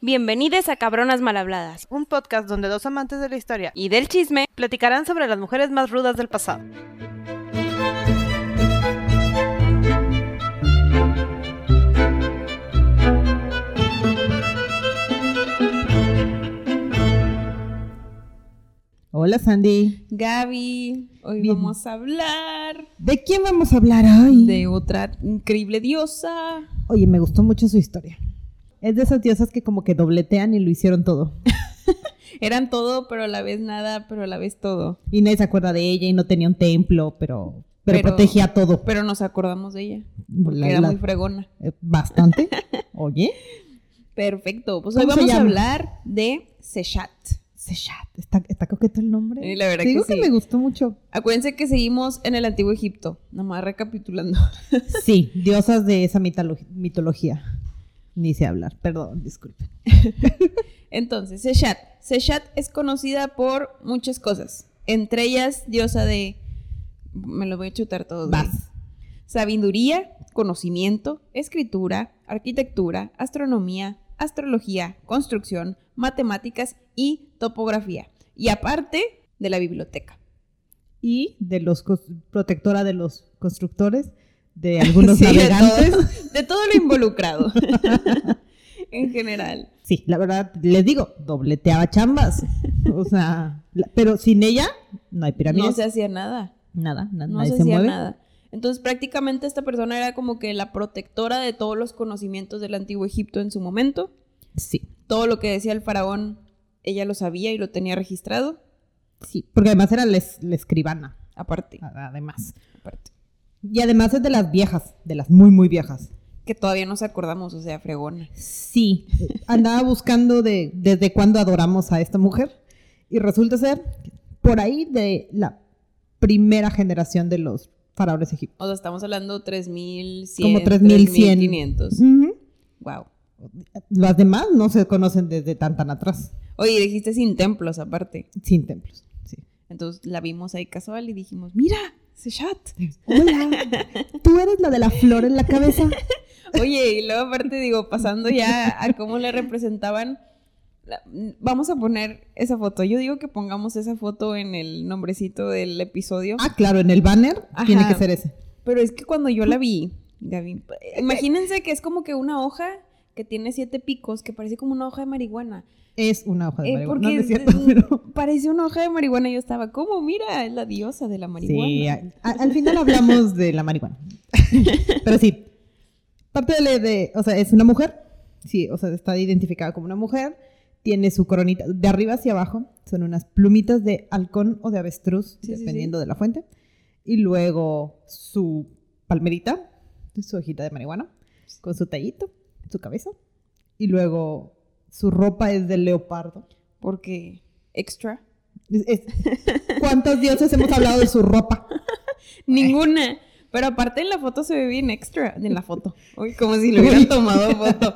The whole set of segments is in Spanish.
Bienvenidos a Cabronas Malhabladas, un podcast donde dos amantes de la historia y del chisme platicarán sobre las mujeres más rudas del pasado. Hola Sandy. Gaby, hoy Bien. vamos a hablar ¿De quién vamos a hablar hoy? de otra increíble diosa. Oye, me gustó mucho su historia. Es de esas diosas que como que dobletean y lo hicieron todo. Eran todo, pero a la vez nada, pero a la vez todo. Y nadie se acuerda de ella y no tenía un templo, pero, pero, Pero- protegía todo. Pero nos acordamos de ella, porque La- era la- muy fregona. eh, Bastante. Oye. Perfecto, pues hoy ¿Cómo se vamos a hablar de Seshat. Seshat. ¿Está, está coqueto el nombre? Sí, la verdad Te digo que sí. me gustó mucho. Acuérdense que seguimos en el Antiguo Egipto, nomás recapitulando. Sí, diosas de esa mitolo- mitología. Ni sé hablar, perdón, disculpen. Entonces, Seshat. Seshat es conocida por muchas cosas. Entre ellas, diosa de. Me lo voy a chutar todos. Vas. Sabiduría, conocimiento, escritura, arquitectura, astronomía, astrología, construcción, matemáticas y topografía. Y aparte de la biblioteca. Y de los protectora de los constructores, de algunos Sí, de navegantes. todo- de todo lo involucrado. en general. Sí, la verdad, les digo, dobleteaba chambas. O sea, la- pero sin ella no hay pirámides. No se hacía nada. Nada, na- no nadie se se, hacía mueve. nada. Entonces prácticamente esta persona era como que la protectora de todos los conocimientos del antiguo Egipto en su momento. Sí, Todo lo que decía el faraón, ella lo sabía y lo tenía registrado. sí, porque además era la, es- la escribana, Aparte, además. aparte. Y además es de las viejas, de las muy, muy viejas. Que todavía nos acordamos, o sea, fregona. Sí, andaba buscando de desde cuándo adoramos a esta mujer y resulta ser por ahí de la primera generación de los faraones egipcios. O sea, estamos hablando 3100. Como 3100. 3500. Ujú. Wow. Las demás no se conocen desde tan tan atrás, Oye, dijiste sin templos aparte. sin templos. Sí. Entonces la vimos ahí casual y dijimos, mira, Seshat. Hola, ¿tú eres la de la flor en la cabeza? Oye, y luego aparte digo, pasando ya a cómo le representaban, la- vamos a poner esa foto. Yo digo que pongamos esa foto en el nombrecito del episodio. Ah, claro, en el banner Ajá. tiene que ser ese. Pero es que cuando yo la vi, Gaby, imagínense que es como que una hoja que tiene siete picos, que parece como una hoja de marihuana. Es una hoja de Eh, marihuana. porque No, cierto, pero... parece una hoja de marihuana y yo estaba, ¿cómo? Mira, es la diosa de la marihuana. Sí, a- a- al final hablamos de la marihuana. Pero sí, parte de, o sea, es una mujer, sí, o sea, está identificada como una mujer, tiene su coronita, de arriba hacia abajo, son unas plumitas de halcón o de avestruz, Sí, sí, dependiendo de la fuente, y luego su palmerita, su hojita de marihuana, con su tallito, su cabeza, y luego su ropa es de leopardo. Porque extra. Es- es- ¿Cuántos dioses hemos hablado de su ropa? Ninguna. Pero aparte en la foto se ve bien extra. En la foto. Uy, como si le hubieran tomado foto.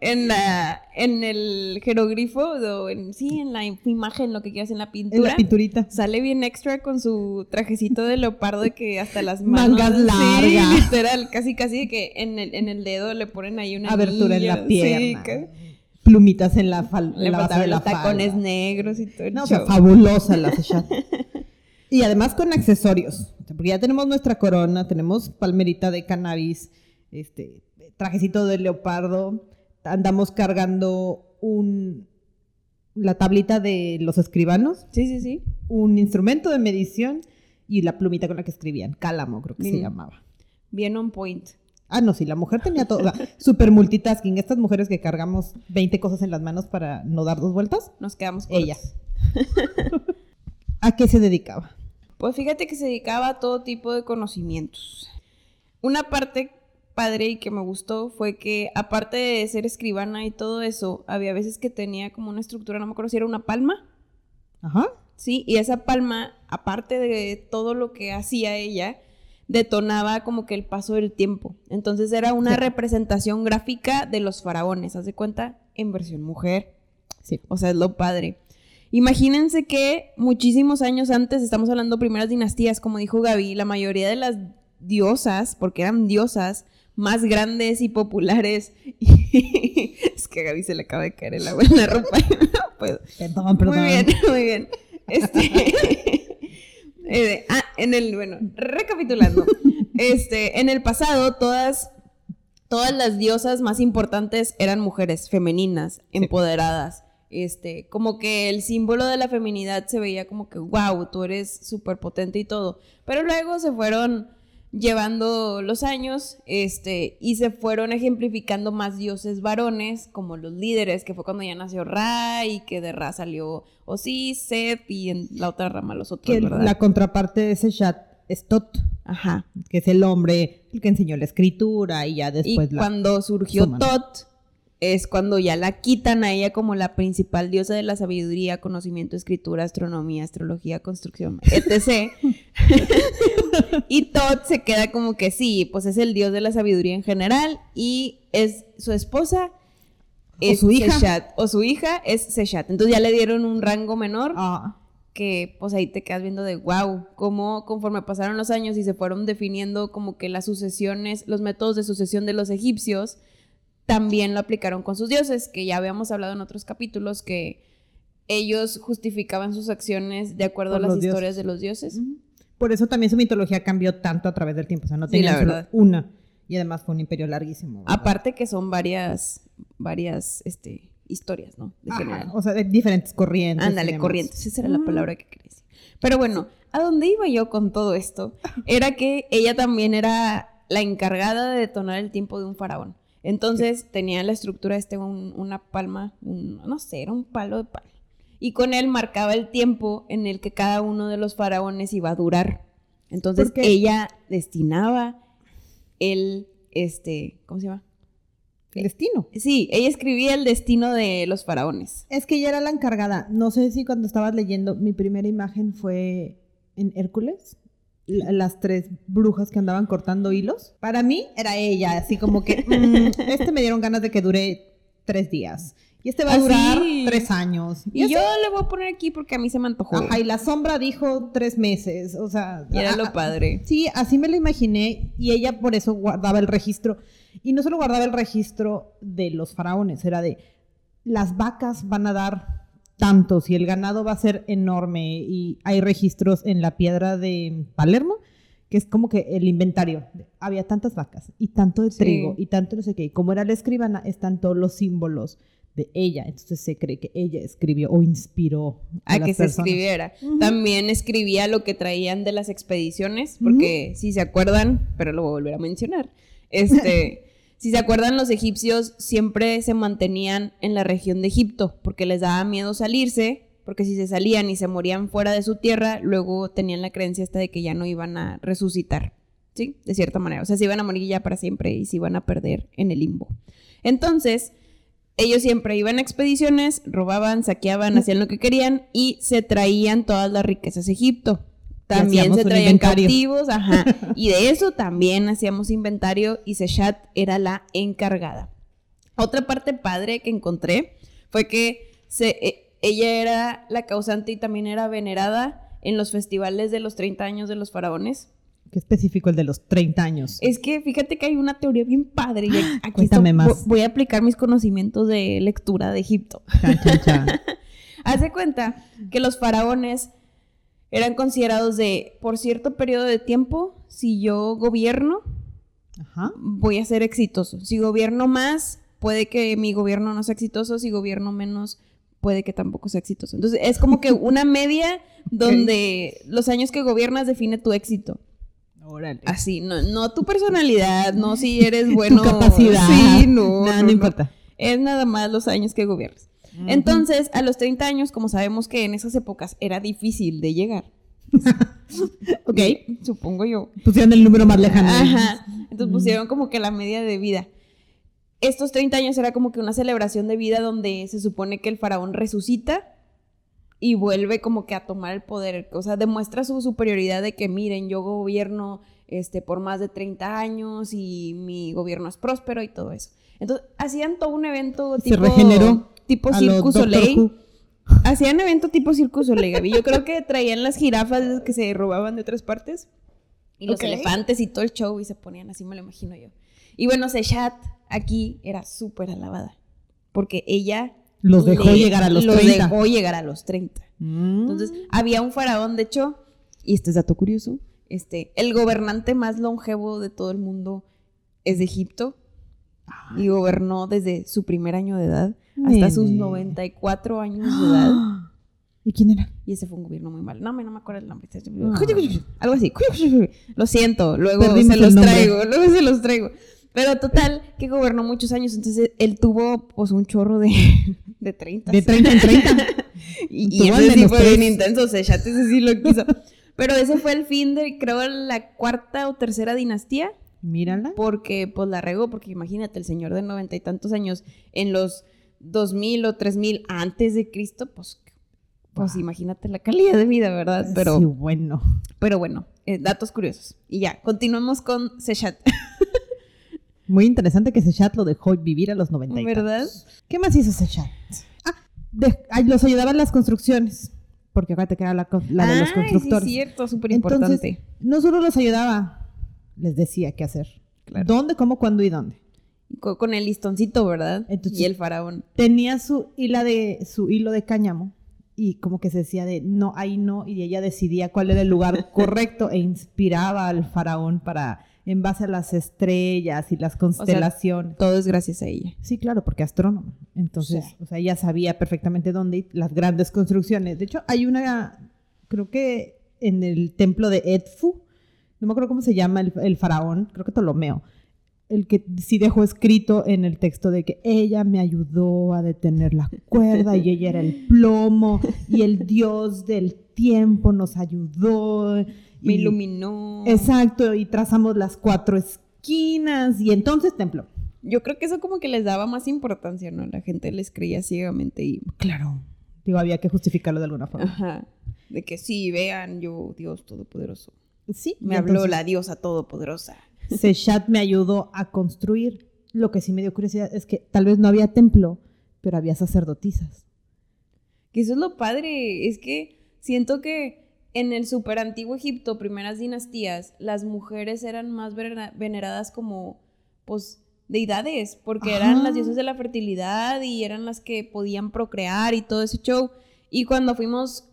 En la, en el jeroglifo, o en, sí, en la imagen, lo que quieras, en la En pintura. la pinturita. Sale bien extra con su trajecito de leopardo de que hasta las manos. Mangas Sí, largas. literal, casi casi de que en el, en el dedo le ponen ahí una abertura en anillo, la pierna. Sí, que Plumitas en la, fal le en la de la tacones falda. negros y todo el No, o sea, fabulosa la Seshat. y además con accesorios. Sea, Porque ya tenemos nuestra corona, tenemos palmerita de cannabis, este, trajecito de leopardo, andamos cargando un la tablita de los escribanos, Sí, sí, sí. un instrumento de medición y la plumita con la que escribían, cálamo creo que se llamaba. Bien on point. Ah, no, sí, la mujer tenía todo. Super multitasking. Estas mujeres que cargamos 20 cosas en las manos para no dar dos vueltas. Nos quedamos cortos. Ella. ¿A qué se dedicaba? Pues fíjate que se dedicaba a todo tipo de conocimientos. Una parte padre y que me gustó fue que aparte de ser escribana y todo eso, había veces que tenía como una estructura, no me acuerdo si era una palma, Ajá. ¿sí? Y esa palma, aparte de todo lo que hacía ella, detonaba como que el paso del tiempo. Entonces era una Sí. representación gráfica de los faraones, haz de cuenta, en versión mujer. Sí. O sea, es lo padre. Imagínense que muchísimos años antes, estamos hablando primeras dinastías, como dijo Gaby, la mayoría de las diosas, porque eran diosas, más grandes y populares y, es que a Gaby se le acaba de caer el agua en la ropa. Perdón, perdón. Muy bien, muy bien. Este. eh, ah, en el. Bueno, recapitulando. Este, en el pasado, todas. Todas las diosas más importantes eran mujeres femeninas, empoderadas. Este, como que el símbolo de la feminidad se veía como que, wow, tú eres súper potente y todo. Pero luego se fueron llevando los años, este, y se fueron ejemplificando más dioses varones, como los líderes, que fue cuando ya nació Ra, y que de Ra salió Osis, Seth, y en la otra rama los otros, Que ¿verdad? la contraparte de ese chat es Tot, Ajá. que es el hombre el que enseñó la escritura y ya después y la... cuando surgió suman. Tot, es cuando ya la quitan a ella como la principal diosa de la sabiduría, conocimiento, escritura, astronomía, astrología, construcción, etc. y Tot se queda como que sí, pues es el dios de la sabiduría en general y es su esposa. Es su hija. O su hija es Seshat. Entonces ya le dieron un rango menor Ah, que pues ahí te quedas viendo de wow, cómo conforme pasaron los años y se fueron definiendo como que las sucesiones, los métodos de sucesión de los egipcios, también lo aplicaron con sus dioses, que ya habíamos hablado en otros capítulos que ellos justificaban sus acciones de acuerdo Por a las dioses. historias de los dioses. por eso también su mitología cambió tanto a través del tiempo, o sea, no Sí, tenía verdad. una. Y además fue un imperio larguísimo. ¿verdad? Aparte que son varias, varias, este, historias, ¿no? De Ajá, o sea, de diferentes corrientes. Ándale, corrientes, esa era la palabra que quería decir. Pero bueno, a dónde iba yo con todo esto era que ella también era la encargada de detonar el tiempo de un faraón. Entonces tenía la estructura este un- una palma, un- no sé, era un palo de palo. Y con él marcaba el tiempo en el que cada uno de los faraones iba a durar. Entonces ella destinaba el, este, ¿cómo se llama? El destino. Sí, ella escribía el destino de los faraones. Es que ella era la encargada. No sé si cuando estabas leyendo, mi primera imagen fue en Hércules. La- Las tres brujas que andaban cortando hilos. Para mí era ella, así como que mm, este me dieron ganas de que dure tres días. Y este va a Ah, durar tres años. Y yo le voy a poner aquí porque a mí se me antojó. Ajá, y la sombra dijo tres meses. O sea. Y era lo padre. Sí, así me lo imaginé y ella por eso guardaba el registro. Y no solo guardaba el registro de los faraones, era de las vacas van a dar tantos y el ganado va a ser enorme y hay registros en la piedra de Palermo que es como que el inventario. Había tantas vacas y tanto de Sí. trigo y tanto no sé qué. Y como era la escribana, están todos los símbolos de ella. Entonces se cree que ella escribió o inspiró a, a las que se personas. escribiera. También escribía lo que traían de las expediciones, porque si se acuerdan, pero lo voy a volver a mencionar, este, si se acuerdan, los egipcios siempre se mantenían en la región de Egipto, porque les daba miedo salirse, porque si se salían y se morían fuera de su tierra, luego tenían la creencia esta de que ya no iban a resucitar, ¿sí? De cierta manera, o sea, se iban a morir ya para siempre y se iban a perder en el limbo. Entonces, ellos siempre iban a expediciones, robaban, saqueaban, hacían lo que querían y se traían todas las riquezas a Egipto. También se traían captivos, ajá. Y de eso también hacíamos inventario y Seshat era la encargada. Otra parte padre que encontré fue que se, e- ella era la causante y también era venerada en los festivales de los 30 años de los faraones. Qué específico el de los 30 años. Es que fíjate que hay una teoría bien padre y aquí Cuéntame esto- más. vo- voy a aplicar mis conocimientos de lectura de Egipto. Chan, chan. Haz de cuenta que los faraones eran considerados de, por cierto periodo de tiempo, si yo gobierno, Ajá. voy a ser exitoso. Si gobierno más, puede que mi gobierno no sea exitoso. Si gobierno menos, puede que tampoco sea exitoso. Entonces, es como que una media donde los años que gobiernas define tu éxito. Órale. Así, no, no tu personalidad, no si eres bueno. tu capacidad. Sí, no. Nada, no, no no. importa. Es nada más los años que gobiernas. Entonces, a los 30 años, como sabemos que en esas épocas era difícil de llegar. Ok. Supongo yo. Pusieron el número más lejano. Ajá. Entonces pusieron como que la media de vida. Estos 30 años era como que una celebración de vida donde se supone que el faraón resucita y vuelve como que a tomar el poder. O sea, demuestra su superioridad de que miren, yo gobierno este, por más de 30 años y mi gobierno es próspero y todo eso. Entonces, hacían todo un evento Se tipo, regeneró tipo a Circus Soleil. Hacían evento tipo Circus Soleil, Gaby. Yo creo que traían las jirafas que se robaban de otras partes. Y los elefantes y todo el show y se ponían así, me lo imagino yo. Y bueno, Seshat aquí era súper alabada. Porque ella... Los dejó le- llegar a los los 30. dejó llegar a los 30. Entonces, había un faraón, de hecho, y este es dato curioso, este, el gobernante más longevo de todo el mundo es de Egipto y gobernó desde su primer año de edad hasta sus Nene. 94 años de edad. ¿Y quién era? Y ese fue un gobierno muy malo. No, me- no me acuerdo el nombre. Ah. Algo así. Lo siento, luego Perdimos se los traigo, luego se los traigo. Pero total, que gobernó muchos años, entonces él tuvo pues un chorro de, de 30. De 30 en 30. Y, y ese sí fue tres. bien intenso, Sechate ese sí lo quiso. Pero ese fue el fin de, creo, la cuarta o tercera dinastía, Mírala. porque pues la regó, porque imagínate, el señor de noventa y tantos años en los 2000 o 3000 antes de Cristo, pues, pues Wow. imagínate la calidad de vida, ¿verdad? Pero, Sí, bueno. pero bueno, eh, datos curiosos. Y ya, continuamos con Sechat, Muy interesante que Sechat lo dejó vivir a los 90 y ¿verdad? tantos. ¿Qué más hizo Sechat? Ah, de- ay, los ayudaba en las construcciones. Porque acuérdate que era la, de los constructores. sí, cierto, súper importante. no solo los ayudaba, les decía qué hacer. Claro. ¿Dónde, cómo, cuándo y dónde? Co- Con, el listoncito, ¿verdad? Entonces- y el faraón. Tenía su, hila de, su hilo de cáñamo y como que se decía de no, ahí no, y ella decidía cuál era el lugar correcto e inspiraba al faraón para, en base a las estrellas y las constelaciones. Todo es gracias a ella. Sí, claro, porque astrónoma. Entonces, Sí. o sea, ella sabía perfectamente dónde y las grandes construcciones. De hecho, hay una, creo que en el templo de Edfu, no me acuerdo cómo se llama el, el faraón, creo que Ptolomeo, el que sí dejó escrito en el texto de que ella me ayudó a detener la cuerda y ella era el plomo y el dios del tiempo nos ayudó. Me iluminó. Exacto, y trazamos las cuatro esquinas y entonces templo. Yo creo que eso como que les daba más importancia, ¿no? La gente les creía ciegamente y... Claro. Digo, había que justificarlo de alguna forma. Ajá. De que sí, vean, yo, Dios Todopoderoso. Sí, Me habló entonces la diosa Todopoderosa. Sechat me ayudó a construir. Lo que sí me dio curiosidad es que tal vez no había templo, pero había sacerdotisas. Que eso es lo padre, es que siento que en el super antiguo Egipto, primeras dinastías, las mujeres eran más venera- veneradas como, pues, deidades, porque eran las diosas de la fertilidad y eran las que podían procrear y todo ese show. Y cuando fuimos,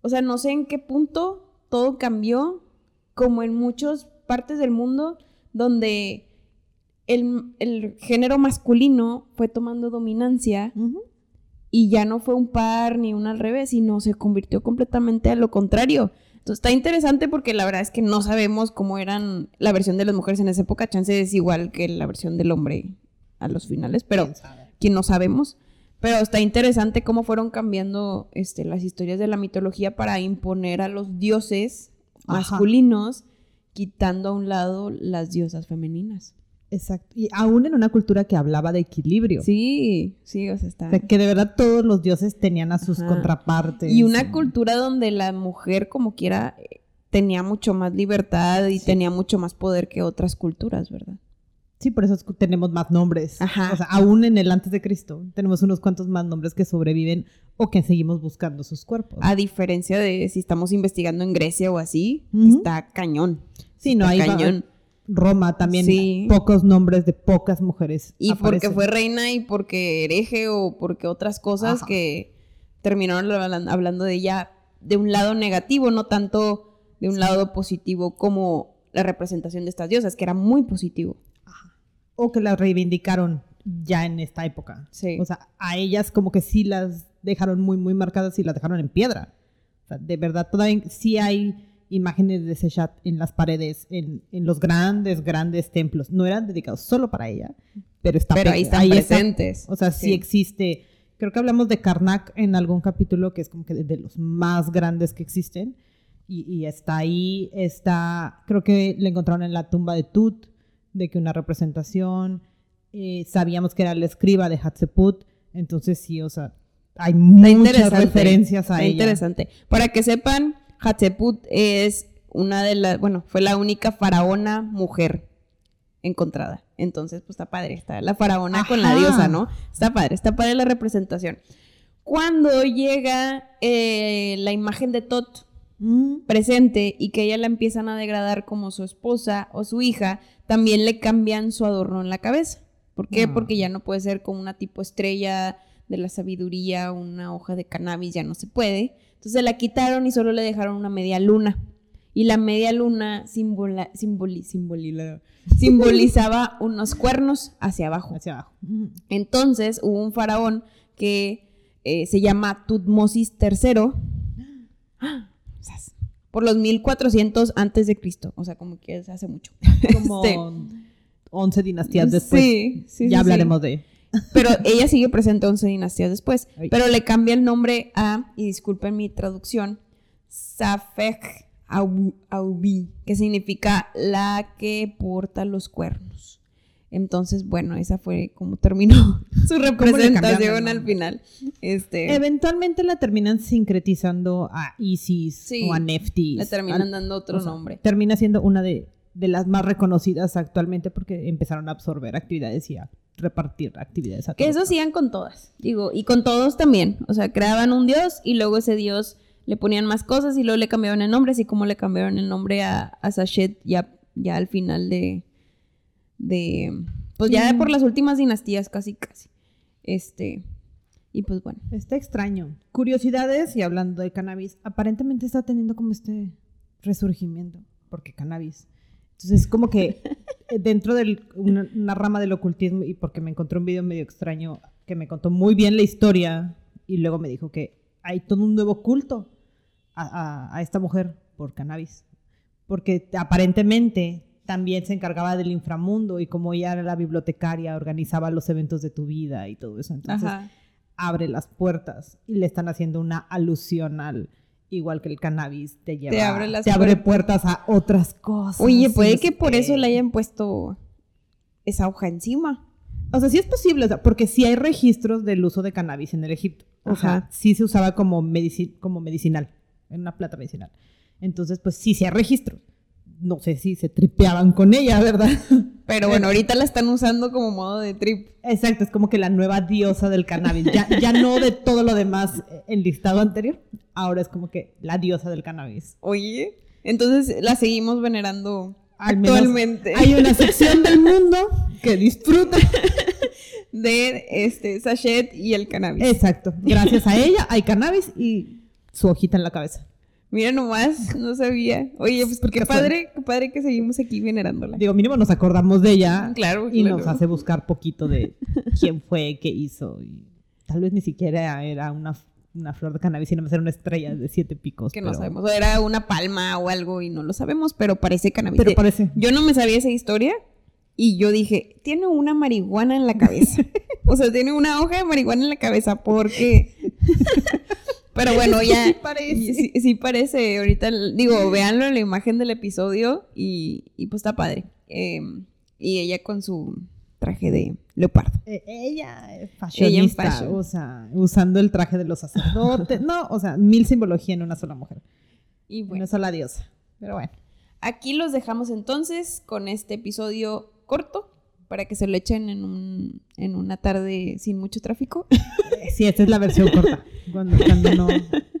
o sea, no sé en qué punto todo cambió, como en muchas partes del mundo, donde el, el género masculino fue tomando dominancia y ya no fue un par ni un al revés, sino se convirtió completamente a lo contrario. Entonces está interesante porque la verdad es que no sabemos cómo eran la versión de las mujeres en esa época. Chance es igual que la versión del hombre a los finales, pero que no sabemos. Pero está interesante cómo fueron cambiando este, las historias de la mitología para imponer a los dioses Ajá. masculinos, quitando a un lado las diosas femeninas. Exacto. Y aún en una cultura que hablaba de equilibrio. Sí, sí, o sea, está... O sea, que de verdad todos los dioses tenían a sus Ajá. contrapartes. Y una cultura donde la mujer, como quiera, eh, tenía mucho más libertad y Sí. tenía mucho más poder que otras culturas, ¿verdad? Sí, por eso tenemos más nombres. Ajá. O sea, aún en el antes de Cristo, tenemos unos cuantos más nombres que sobreviven o que seguimos buscando sus cuerpos. A diferencia de si estamos investigando en Grecia o así, está cañón. sí, no hay cañón. Roma también, Sí. pocos nombres de pocas mujeres. Y porque fue reina y porque hereje o porque otras cosas Ajá. que terminaron hablan- hablando de ella de un lado negativo, no tanto de un lado positivo como la representación de estas diosas, que era muy positivo. O que las reivindicaron ya en esta época. Sí. O sea, a ellas como que sí las dejaron muy, muy marcadas y las dejaron en piedra. O sea, de verdad, todavía sí hay imágenes de Sechat en las paredes, en, en los grandes, grandes templos. No eran dedicados solo para ella, pero está Pero ahí están está. presentes. O sea, sí. Sí. existe. Creo que hablamos de Karnak en algún capítulo que es como que de, de los más grandes que existen. Y, y está ahí, está, creo que le encontraron en la tumba de Tut, de que una representación. eh, sabíamos que era el escriba de Hatshepsut. Entonces sí, o sea, hay muchas referencias a ella. interesante. Para que sepan, Hatshepsut es una de las, bueno, fue la única faraona mujer encontrada. Entonces, pues está padre, está la faraona con la diosa, ¿no? Está padre, está padre la representación. Cuando llega eh, la imagen de Tot Mm, presente y que ella la empiezan a degradar como su esposa o su hija, también le cambian su adorno en la cabeza. ¿Por qué? Ah. Porque ya no puede ser como una tipo estrella de la sabiduría, una hoja de cannabis, ya no se puede. Entonces la quitaron y solo le dejaron una media luna. Y la media luna simbola, simboli- simbolila- simbolizaba unos cuernos hacia abajo. Hacia abajo. Entonces hubo un faraón que eh, se llama Tutmosis III. por los 1400 antes de Cristo, o sea, como que es hace mucho. Como Este, 11 dinastías después. Sí, sí, sí, ya sí. hablaremos de. Pero ella sigue presente 11 dinastías después, Ay. pero le cambia el nombre a, y disculpen mi traducción, Safek Au- Aubi, que significa la que porta los cuernos. Entonces, bueno, esa fue como terminó su cambiaron representación al final. Este, Eventualmente la terminan sincretizando a Isis Sí, o a Neftis. le terminan Al- dando otro o sea, nombre. Termina siendo una de, de las más reconocidas actualmente porque empezaron a absorber actividades y a repartir actividades a Que eso hacían con todas, digo, y con todos también. O sea, creaban un dios y luego ese dios le ponían más cosas y luego le cambiaban el nombre, así como le cambiaron el nombre a, a Sachet ya, ya al final de. De pues ya Sí. por las últimas dinastías, casi, casi. Este. Y pues bueno. Está extraño. Curiosidades y hablando de cannabis, aparentemente está teniendo como este resurgimiento, porque cannabis. Entonces, como que eh, dentro de una, una rama del ocultismo, y porque me encontré un video medio extraño que me contó muy bien la historia, y luego me dijo que hay todo un nuevo culto a, a- a esta mujer por cannabis. Porque aparentemente también se encargaba del inframundo y como ella era la bibliotecaria, organizaba los eventos de tu vida y todo eso. Entonces, Ajá. abre las puertas y le están haciendo una alusión al igual que el cannabis te lleva Te abre las te abre puertas a otras cosas. Oye, puede que por eso le hayan puesto esa hoja encima. o sea sí es posible o sea, porque sí hay registros del uso de cannabis en el Egipto o sea sí se usaba como medici- como medicinal en una planta medicinal entonces pues sí sí hay registros no sé si se tripeaban con ella verdad Pero bueno, ahorita la están usando como modo de trip. exacto es como que la nueva diosa del cannabis ya ya no de todo lo demás enlistado anterior ahora es como que la diosa del cannabis Oye, entonces la seguimos venerando Al actualmente. Hay una sección del mundo que disfruta. de este sachet y el cannabis. Exacto. Gracias a ella hay cannabis y su hojita en la cabeza. Mira nomás, no sabía. Oye, pues Súper qué padre, qué padre que seguimos aquí venerándola. Digo, mínimo nos acordamos de ella. Claro, Y claro. nos hace buscar poquito de quién fue, qué hizo. Y tal vez ni siquiera era una, una flor de cannabis, sino era una estrella de siete picos. Que no pero- sabemos. O era una palma o algo y no lo sabemos, pero parece cannabis. Pero parece. Yo no me sabía esa historia y yo dije, tiene una marihuana en la cabeza. o sea, tiene una hoja de marihuana en la cabeza porque... Pero bueno, ya... Sí parece. Sí, sí parece. Ahorita, digo, véanlo en la imagen del episodio y, y pues está padre. Eh, y ella con su traje de leopardo. Eh, ella es fashionista, fashion. o sea, usando el traje de los sacerdotes. No, o sea, mil simbología en una sola mujer. Y En bueno, una sola diosa. Pero bueno. aquí los dejamos entonces con este episodio corto para que se lo echen en, un, en una tarde sin mucho tráfico. Eh, Sí, esta es la versión corta. Cuando, cuando no,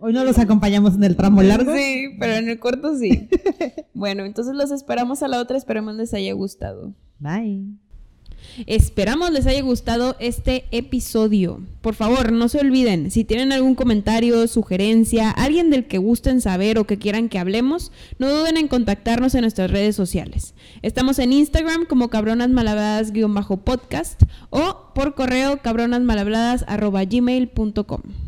hoy no los acompañamos en el tramo largo. Sí, pero en el corto sí. bueno, entonces los esperamos a la otra. Esperemos les haya gustado. Bye. Esperamos les haya gustado este episodio. Por favor, no se olviden, si tienen algún comentario, sugerencia, alguien del que gusten saber o que quieran que hablemos, no duden en contactarnos en nuestras redes sociales. Estamos en Instagram como cabronasmalhabladas-podcast o por correo cabronasmalhabladas.gmail.com.